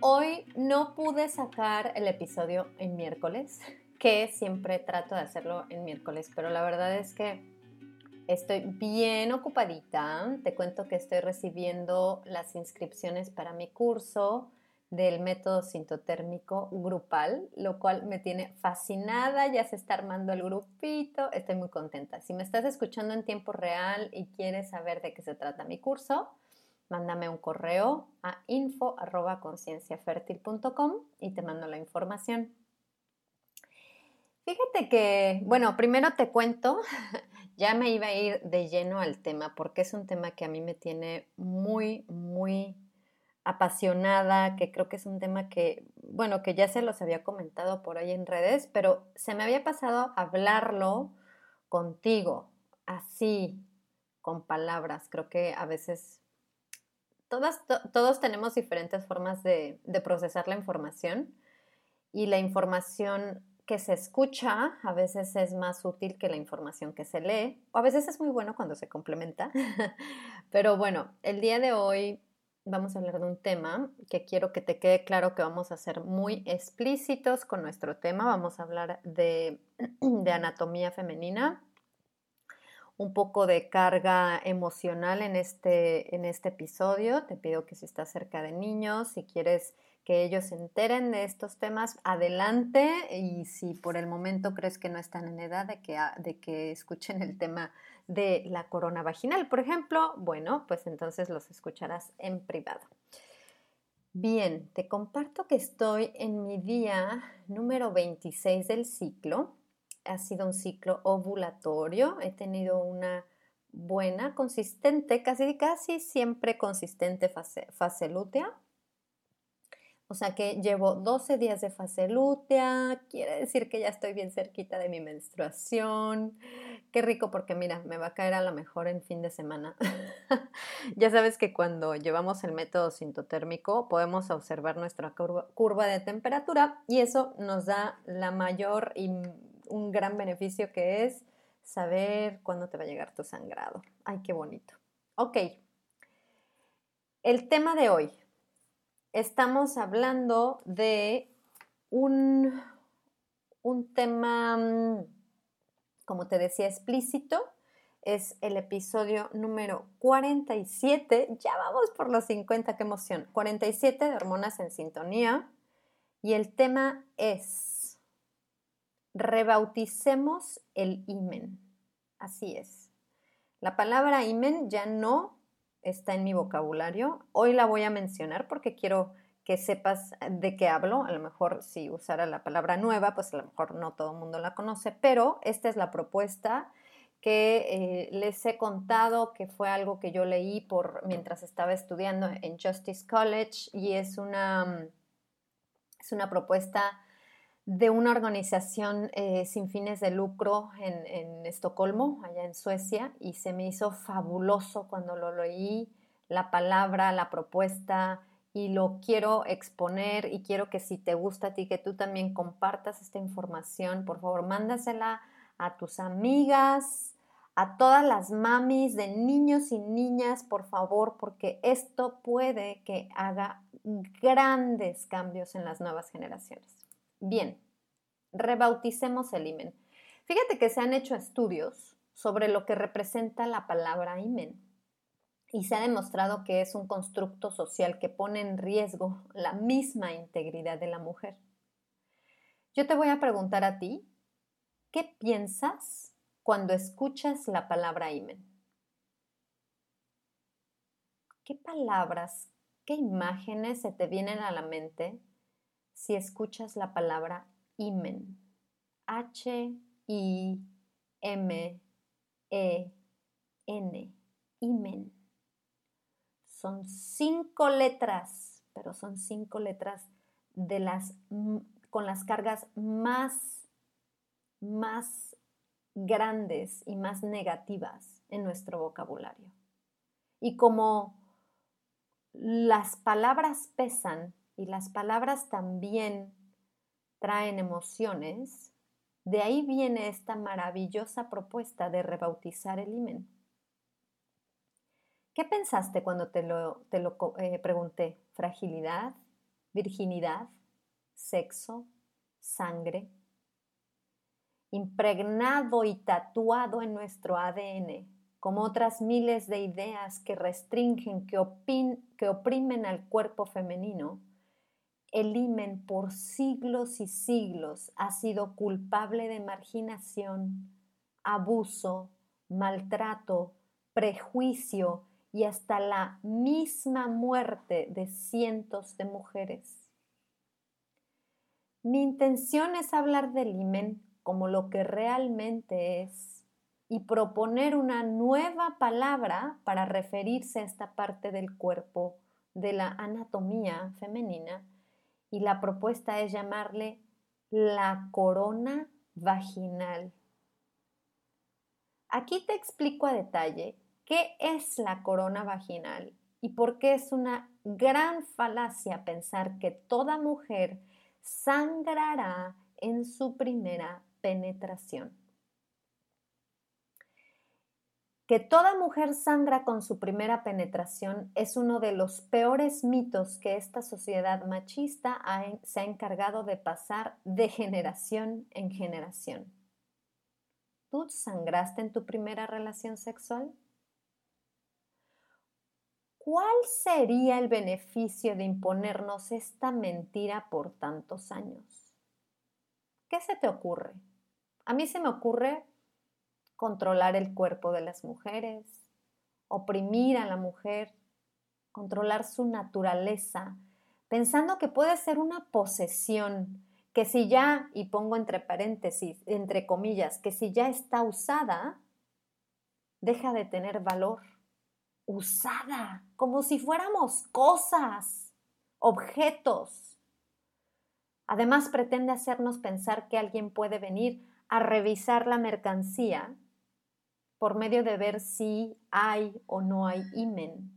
Hoy no pude sacar el episodio en miércoles, que siempre trato de hacerlo en miércoles, pero la verdad es que estoy bien ocupadita. Te cuento que estoy recibiendo las inscripciones para mi curso del método sintotérmico grupal, lo cual me tiene fascinada, ya se está armando el grupito, estoy muy contenta. Si me estás escuchando en tiempo real y quieres saber de qué se trata mi curso, mándame un correo a info.concienciafertil.com y te mando la información. Fíjate que, bueno, primero te cuento, ya me iba a ir de lleno al tema porque es un tema que a mí me tiene muy, muy apasionada, que creo que es un tema que, bueno, que ya se los había comentado por ahí en redes, pero se me había pasado hablarlo contigo, así, con palabras. Creo que a veces todos tenemos diferentes formas de, procesar la información y la información que se escucha a veces es más útil que la información que se lee, o a veces es muy bueno cuando se complementa. Pero bueno, el día de hoy vamos a hablar de un tema que quiero que te quede claro que vamos a ser muy explícitos con nuestro tema. Vamos a hablar de anatomía femenina, un poco de carga emocional en este, en este episodio. Te pido que si estás cerca de niños, si quieres que ellos se enteren de estos temas, adelante. Y si por el momento crees que no están en edad de que, de que escuchen el tema de la corona vaginal, por ejemplo, bueno, pues entonces los escucharás en privado. Bien, te comparto que estoy en mi día número 26 del ciclo ha sido un ciclo ovulatorio, he tenido una buena, consistente, casi, casi siempre consistente fase, fase lútea. O sea que llevo 12 días de fase lútea, quiere decir que ya estoy bien cerquita de mi menstruación. Qué rico porque mira, me va a caer a lo mejor en fin de semana. ya sabes que cuando llevamos el método sintotérmico podemos observar nuestra curva, curva de temperatura y eso nos da la mayor un gran beneficio que es saber cuándo te va a llegar tu sangrado. Ay, qué bonito. Ok. El tema de hoy. Estamos hablando de un, un tema, mm, como te decía, explícito. Es el episodio número 47. Ya vamos por los 50, qué emoción. 47 de hormonas en sintonía. Y el tema es rebauticemos el imen. Así es. La palabra imen ya no está en mi vocabulario. Hoy la voy a mencionar porque quiero que sepas de qué hablo. A lo mejor si usara la palabra nueva, pues a lo mejor no todo el mundo la conoce, pero esta es la propuesta que eh, les he contado, que fue algo que yo leí por mientras estaba estudiando en Justice College y es una, es una propuesta de una organización eh, sin fines de lucro en, Estocolmo, allá en Suecia, y se me hizo fabuloso cuando lo leí, la palabra, la propuesta, y lo quiero exponer y quiero que si te gusta a ti, que tú también compartas esta información, por favor, mándasela a tus amigas, a todas las mamis de niños y niñas, por favor, porque esto puede que haga grandes cambios en las nuevas generaciones. Bien, rebauticemos el imen. Fíjate que se han hecho estudios sobre lo que representa la palabra imen y se ha demostrado que es un constructo social que pone en riesgo la misma integridad de la mujer. Yo te voy a preguntar a ti, ¿qué piensas cuando escuchas la palabra imen? ¿Qué palabras, qué imágenes se te vienen a la mente si escuchas la palabra imen? H-I-M-E-N. Imen. Son cinco letras, pero son cinco letras de las, con las cargas más, más grandes y más negativas en nuestro vocabulario. Y como las palabras pesan y las palabras también traen emociones, de ahí viene esta maravillosa propuesta de rebautizar el imen. ¿Qué pensaste cuando te lo, te lo eh, pregunté? ¿Fragilidad? ¿Virginidad? ¿Sexo? ¿Sangre? Impregnado y tatuado en nuestro ADN, como otras miles de ideas que restringen, que, que oprimen al cuerpo femenino, el imen por siglos y siglos ha sido culpable de marginación, abuso, maltrato, prejuicio y hasta la misma muerte de cientos de mujeres. Mi intención es hablar del imen como lo que realmente es y proponer una nueva palabra para referirse a esta parte del cuerpo de la anatomía femenina y la propuesta es llamarle la corona vaginal. Aquí te explico a detalle ¿Qué es la corona vaginal y por qué es una gran falacia pensar que toda mujer sangrará en su primera penetración? Que toda mujer sangra con su primera penetración es uno de los peores mitos que esta sociedad machista se ha encargado de pasar de generación en generación. ¿Tú sangraste en tu primera relación sexual? ¿cuál sería el beneficio de imponernos esta mentira por tantos años? ¿Qué se te ocurre? A mí se me ocurre controlar el cuerpo de las mujeres, oprimir a la mujer, controlar su naturaleza, pensando que puede ser una posesión, que si ya, y pongo entre paréntesis, entre comillas, que si ya está usada, deja de tener valor usada, como si fuéramos cosas, objetos. Además pretende hacernos pensar que alguien puede venir a revisar la mercancía por medio de ver si hay o no hay imen.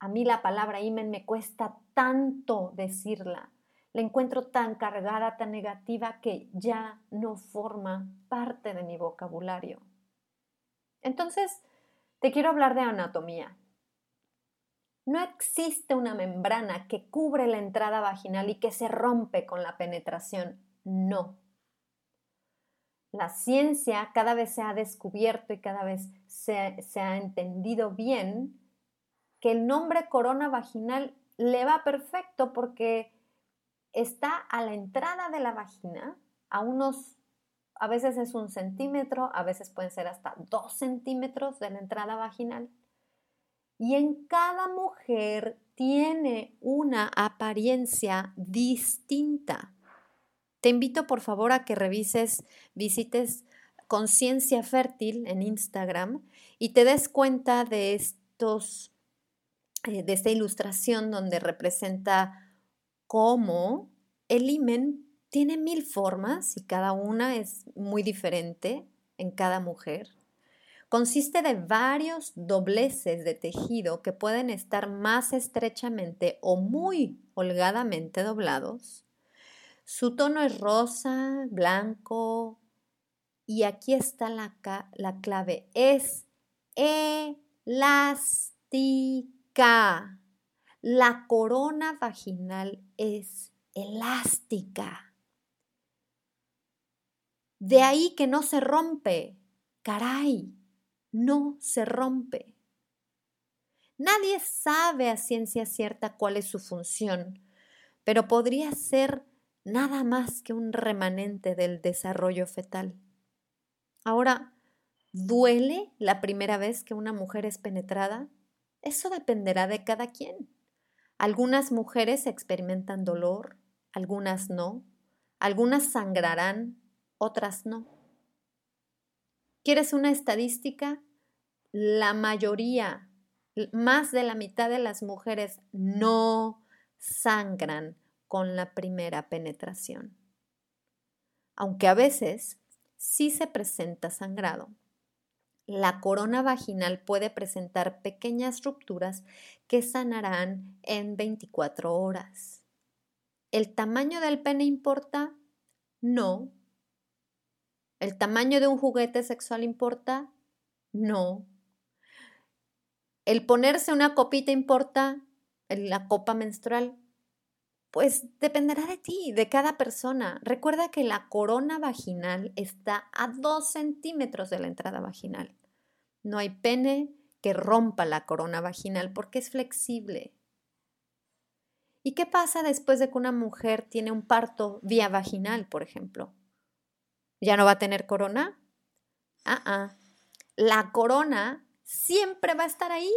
A mí la palabra imen me cuesta tanto decirla. La encuentro tan cargada, tan negativa que ya no forma parte de mi vocabulario. Entonces, te quiero hablar de anatomía. No existe una membrana que cubre la entrada vaginal y que se rompe con la penetración. No. La ciencia cada vez se ha descubierto y cada vez se, se ha entendido bien que el nombre corona vaginal le va perfecto porque está a la entrada de la vagina, a unos a veces es un centímetro, a veces pueden ser hasta dos centímetros de la entrada vaginal. Y en cada mujer tiene una apariencia distinta. Te invito por favor a que revises, visites Conciencia Fértil en Instagram y te des cuenta de estos, eh, de esta ilustración donde representa cómo el imen tiene mil formas y cada una es muy diferente en cada mujer. Consiste de varios dobleces de tejido que pueden estar más estrechamente o muy holgadamente doblados. Su tono es rosa, blanco y aquí está la, la clave. Es elástica. La corona vaginal es elástica. De ahí que no se rompe. Caray, no se rompe. Nadie sabe a ciencia cierta cuál es su función, pero podría ser nada más que un remanente del desarrollo fetal. Ahora, ¿duele la primera vez que una mujer es penetrada? Eso dependerá de cada quien. Algunas mujeres experimentan dolor, algunas no, algunas sangrarán, otras no. ¿Quieres una estadística? La mayoría, más de la mitad de las mujeres no sangran con la primera penetración. Aunque a veces sí se presenta sangrado. La corona vaginal puede presentar pequeñas rupturas que sanarán en 24 horas. ¿El tamaño del pene importa? No. ¿El tamaño de un juguete sexual importa? No. ¿El ponerse una copita importa? ¿La copa menstrual? Pues dependerá de ti, de cada persona. Recuerda que la corona vaginal está a dos centímetros de la entrada vaginal. No hay pene que rompa la corona vaginal porque es flexible. ¿Y qué pasa después de que una mujer tiene un parto vía vaginal, por ejemplo? ¿Ya no va a tener corona? Ah, ah. La corona siempre va a estar ahí.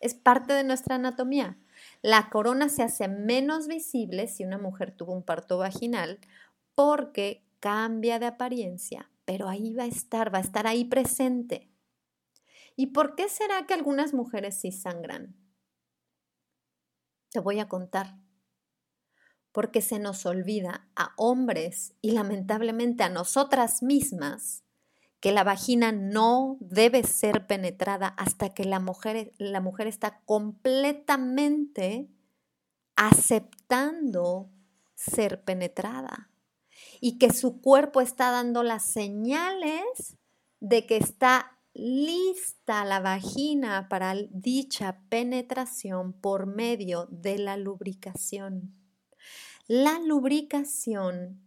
Es parte de nuestra anatomía. La corona se hace menos visible si una mujer tuvo un parto vaginal porque cambia de apariencia, pero ahí va a estar, va a estar ahí presente. ¿Y por qué será que algunas mujeres sí sangran? Te voy a contar. Porque se nos olvida a hombres y lamentablemente a nosotras mismas que la vagina no debe ser penetrada hasta que la mujer, la mujer está completamente aceptando ser penetrada y que su cuerpo está dando las señales de que está lista la vagina para dicha penetración por medio de la lubricación. La lubricación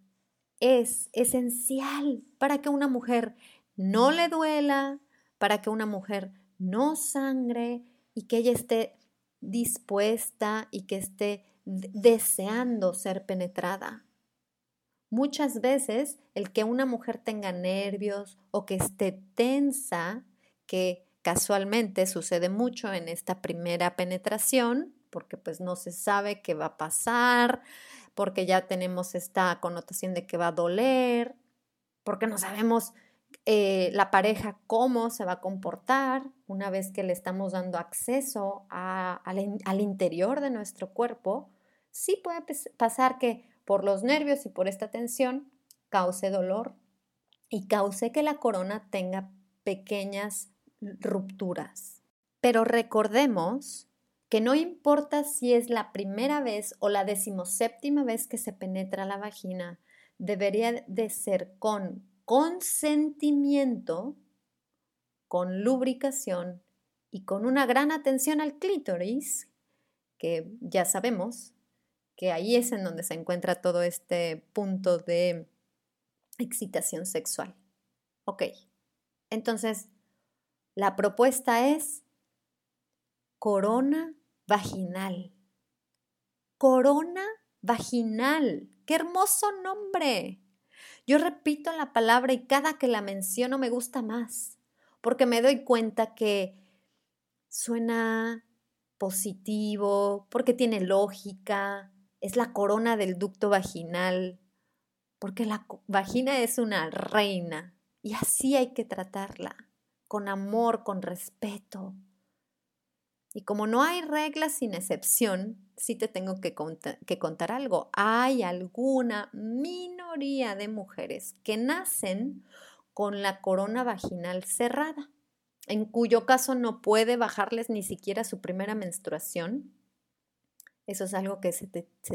es esencial para que una mujer no le duela, para que una mujer no sangre y que ella esté dispuesta y que esté deseando ser penetrada. Muchas veces el que una mujer tenga nervios o que esté tensa, que casualmente sucede mucho en esta primera penetración, porque pues no se sabe qué va a pasar, porque ya tenemos esta connotación de que va a doler, porque no sabemos eh, la pareja cómo se va a comportar una vez que le estamos dando acceso al interior de nuestro cuerpo, sí puede pasar que por los nervios y por esta tensión cause dolor y cause que la corona tenga pequeñas rupturas. Pero recordemos que no importa si es la primera vez o la decimoséptima vez que se penetra la vagina, debería de ser con consentimiento, con lubricación y con una gran atención al clítoris, que ya sabemos que ahí es en donde se encuentra todo este punto de excitación sexual. Ok, entonces la propuesta es corona vaginal. Corona vaginal. ¡Qué hermoso nombre! Yo repito la palabra y cada que la menciono me gusta más, porque me doy cuenta que suena positivo, porque tiene lógica, es la corona del ducto vaginal, porque la vagina es una reina y así hay que tratarla, con amor, con respeto. Y como no hay reglas sin excepción, sí te tengo que, que contar algo. Hay alguna de mujeres que nacen con la corona vaginal cerrada, en cuyo caso no puede bajarles ni siquiera su primera menstruación eso es algo que se,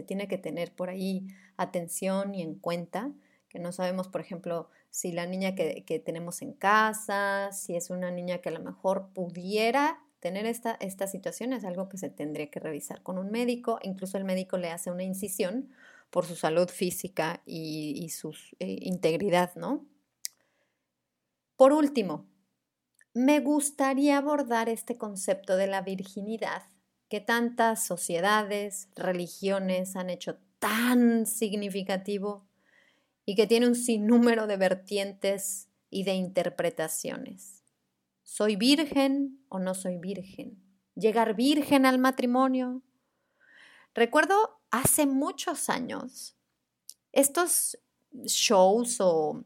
tiene que tener por ahí atención y en cuenta, que no sabemos, por ejemplo, si la niña que, tenemos en casa, si es una niña que a lo mejor pudiera tener esta, esta situación, es algo que se tendría que revisar con un médico, incluso el médico le hace una incisión por su salud física y, su eh, integridad, ¿no? Por último, me gustaría abordar este concepto de la virginidad que tantas sociedades, religiones han hecho tan significativo y que tiene un sinnúmero de vertientes y de interpretaciones. ¿Soy virgen o no soy virgen? ¿Llegar virgen al matrimonio? Recuerdo hace muchos años estos shows o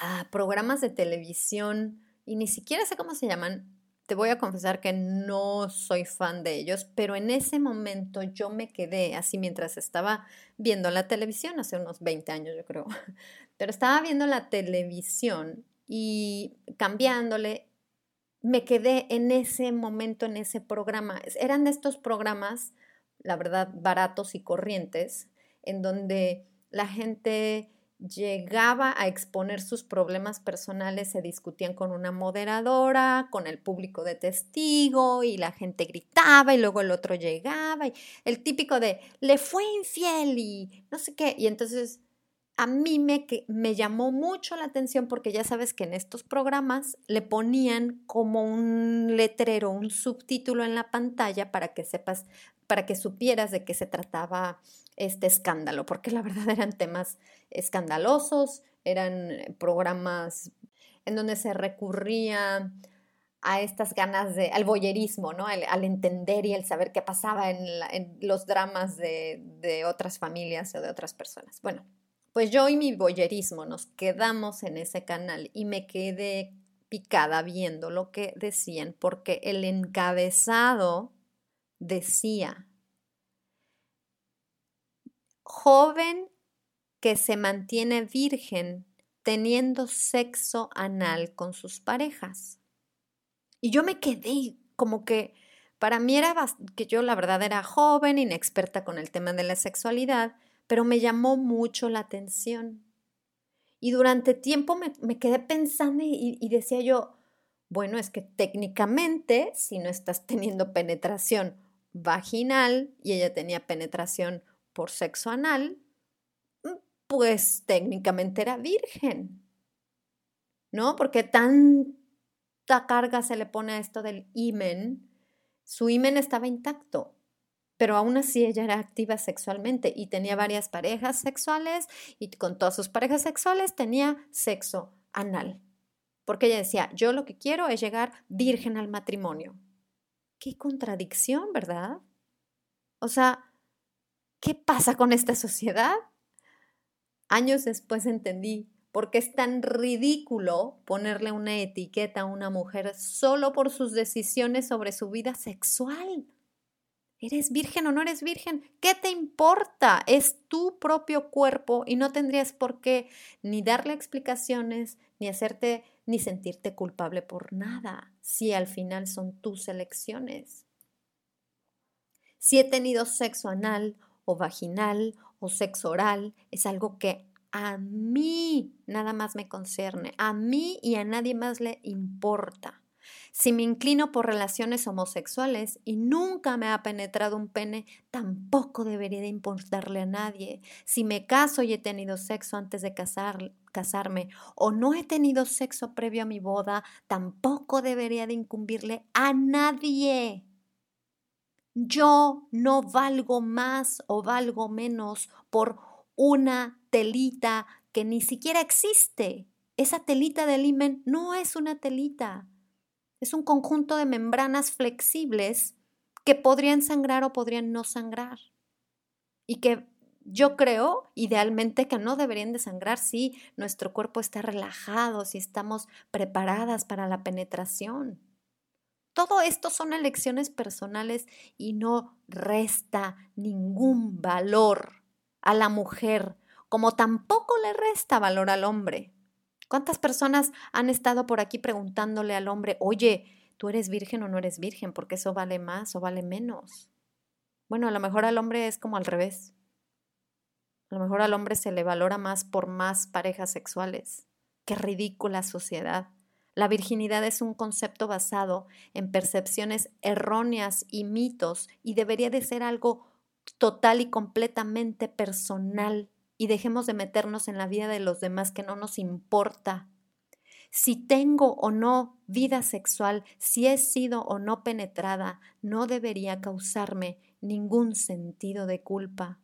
ah, programas de televisión, y ni siquiera sé cómo se llaman, te voy a confesar que no soy fan de ellos, pero en ese momento yo me quedé así mientras estaba viendo la televisión, hace unos 20 años yo creo, pero estaba viendo la televisión y cambiándole, me quedé en ese momento, en ese programa. Eran de estos programas, la verdad, baratos y corrientes, en donde la gente llegaba a exponer sus problemas personales, se discutían con una moderadora, con el público de testigo y la gente gritaba y luego el otro llegaba y el típico de le fue infiel y no sé qué. Y entonces a mí me, me llamó mucho la atención porque ya sabes que en estos programas le ponían como un letrero, un subtítulo en la pantalla para que sepas, para que supieras de qué se trataba este escándalo, porque la verdad eran temas escandalosos, eran programas en donde se recurría a estas ganas de, al boyerismo, ¿no? Al, entender y el saber qué pasaba en, los dramas de, de, otras familias o de otras personas. Bueno, pues yo y mi boyerismo nos quedamos en ese canal y me quedé picada viendo lo que decían, porque el encabezado decía, joven que se mantiene virgen teniendo sexo anal con sus parejas. Y yo me quedé como que para mí era que yo la verdad era joven, inexperta con el tema de la sexualidad, pero me llamó mucho la atención. Y durante tiempo me, quedé pensando y, y decía yo, bueno, es que técnicamente, si no estás teniendo penetración vaginal y ella tenía penetración por sexo anal, mm, pues técnicamente era virgen. ¿No? Porque tanta carga se le pone a esto del imen. Su imen estaba intacto, pero aún así ella era activa sexualmente y tenía varias parejas sexuales y con todas sus parejas sexuales tenía sexo anal. Porque ella decía, yo lo que quiero es llegar virgen al matrimonio. Qué contradicción, ¿verdad? O sea, ¿qué pasa con esta sociedad? Años después entendí por qué es tan ridículo ponerle una etiqueta a una mujer solo por sus decisiones sobre su vida sexual. ¿Eres virgen o no eres virgen? ¿Qué te importa? Es tu propio cuerpo y no tendrías por qué ni darle explicaciones, ni hacerte, ni sentirte culpable por nada, si al final son tus elecciones. Si he tenido sexo anal o vaginal o sexo oral es algo que a mí nada más me concierne, a mí y a nadie más le importa. Si me inclino por relaciones homosexuales y nunca me ha penetrado un pene, tampoco debería de importarle a nadie. Si me caso y he tenido sexo antes de casar, casarme o no he tenido sexo previo a mi boda, tampoco debería de incumbirle a nadie. Yo no valgo más o valgo menos por una telita que ni siquiera existe. Esa telita del imen no es una telita. Es un conjunto de membranas flexibles que podrían sangrar o podrían no sangrar. Y que yo creo, idealmente, que no deberían de sangrar si nuestro cuerpo está relajado, si estamos preparadas para la penetración. Todo esto son elecciones personales y no resta ningún valor a la mujer, como tampoco le resta valor al hombre. ¿Cuántas personas han estado por aquí preguntándole al hombre, oye, ¿tú eres virgen o no eres virgen? Porque eso vale más o vale menos. Bueno, a lo mejor al hombre es como al revés. A lo mejor al hombre se le valora más por más parejas sexuales. Qué ridícula sociedad. La virginidad es un concepto basado en percepciones erróneas y mitos y debería de ser algo total y completamente personal y dejemos de meternos en la vida de los demás que no nos importa. si tengo o no vida sexual, si he sido o no penetrada, no debería causarme ningún sentido de culpa.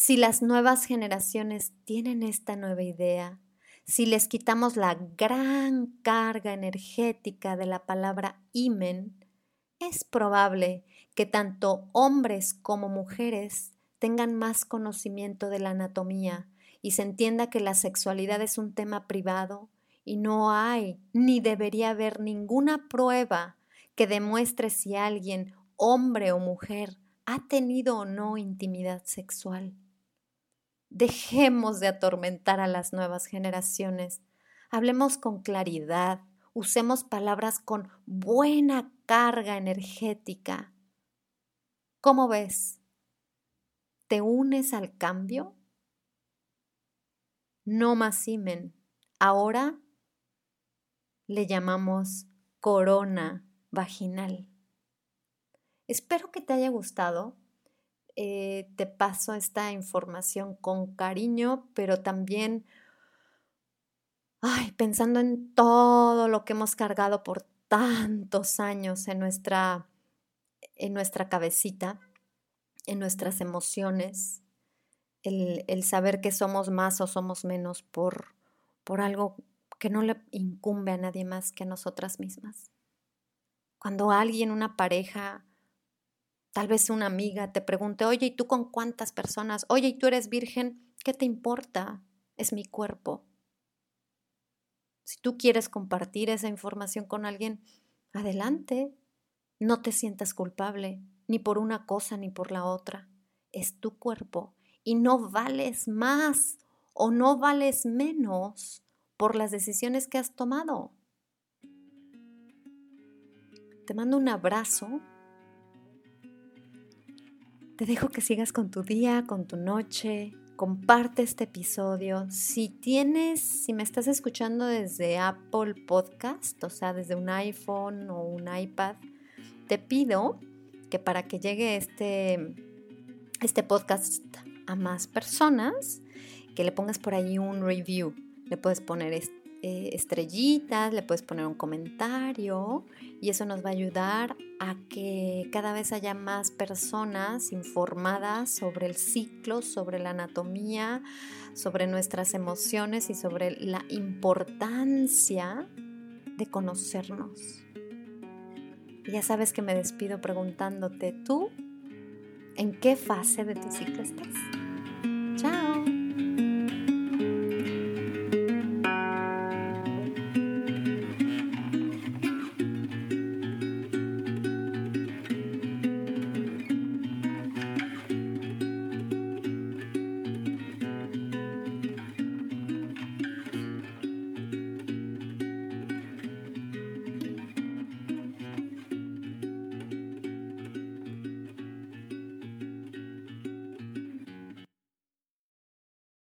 Si las nuevas generaciones tienen esta nueva idea, si les quitamos la gran carga energética de la palabra imen, es probable que tanto hombres como mujeres tengan más conocimiento de la anatomía y se entienda que la sexualidad es un tema privado y no hay ni debería haber ninguna prueba que demuestre si alguien, hombre o mujer, ha tenido o no intimidad sexual. Dejemos de atormentar a las nuevas generaciones. Hablemos con claridad, usemos palabras con buena carga energética. ¿Cómo ves? ¿Te unes al cambio? No más imen. Ahora le llamamos corona vaginal. Espero que te haya gustado. Eh, te paso esta información con cariño, pero también ay, pensando en todo lo que hemos cargado por tantos años en nuestra, en nuestra cabecita, en nuestras emociones, el, el, saber que somos más o somos menos por, por algo que no le incumbe a nadie más que a nosotras mismas. Cuando alguien, una pareja, tal vez una amiga, te pregunte, oye, ¿y tú con cuántas personas? Oye, ¿y tú eres virgen? ¿Qué te importa? Es mi cuerpo. Si tú quieres compartir esa información con alguien, adelante. No te sientas culpable, ni por una cosa ni por la otra. Es tu cuerpo y no vales más o no vales menos por las decisiones que has tomado. Te mando un abrazo. Te dejo que sigas con tu día, con tu noche, comparte este episodio. Si tienes, si me estás escuchando desde Apple Podcast, o sea, desde un iPhone o un iPad, te pido que para que llegue este, este podcast a más personas, que le pongas por ahí un review. Le puedes poner eh, estrellitas, le puedes poner un comentario y eso nos va a ayudar a que cada vez haya más personas informadas sobre el ciclo, sobre la anatomía, sobre nuestras emociones y sobre la importancia de conocernos. Ya sabes que me despido preguntándote tú, ¿en qué fase de tu ciclo estás? Chao.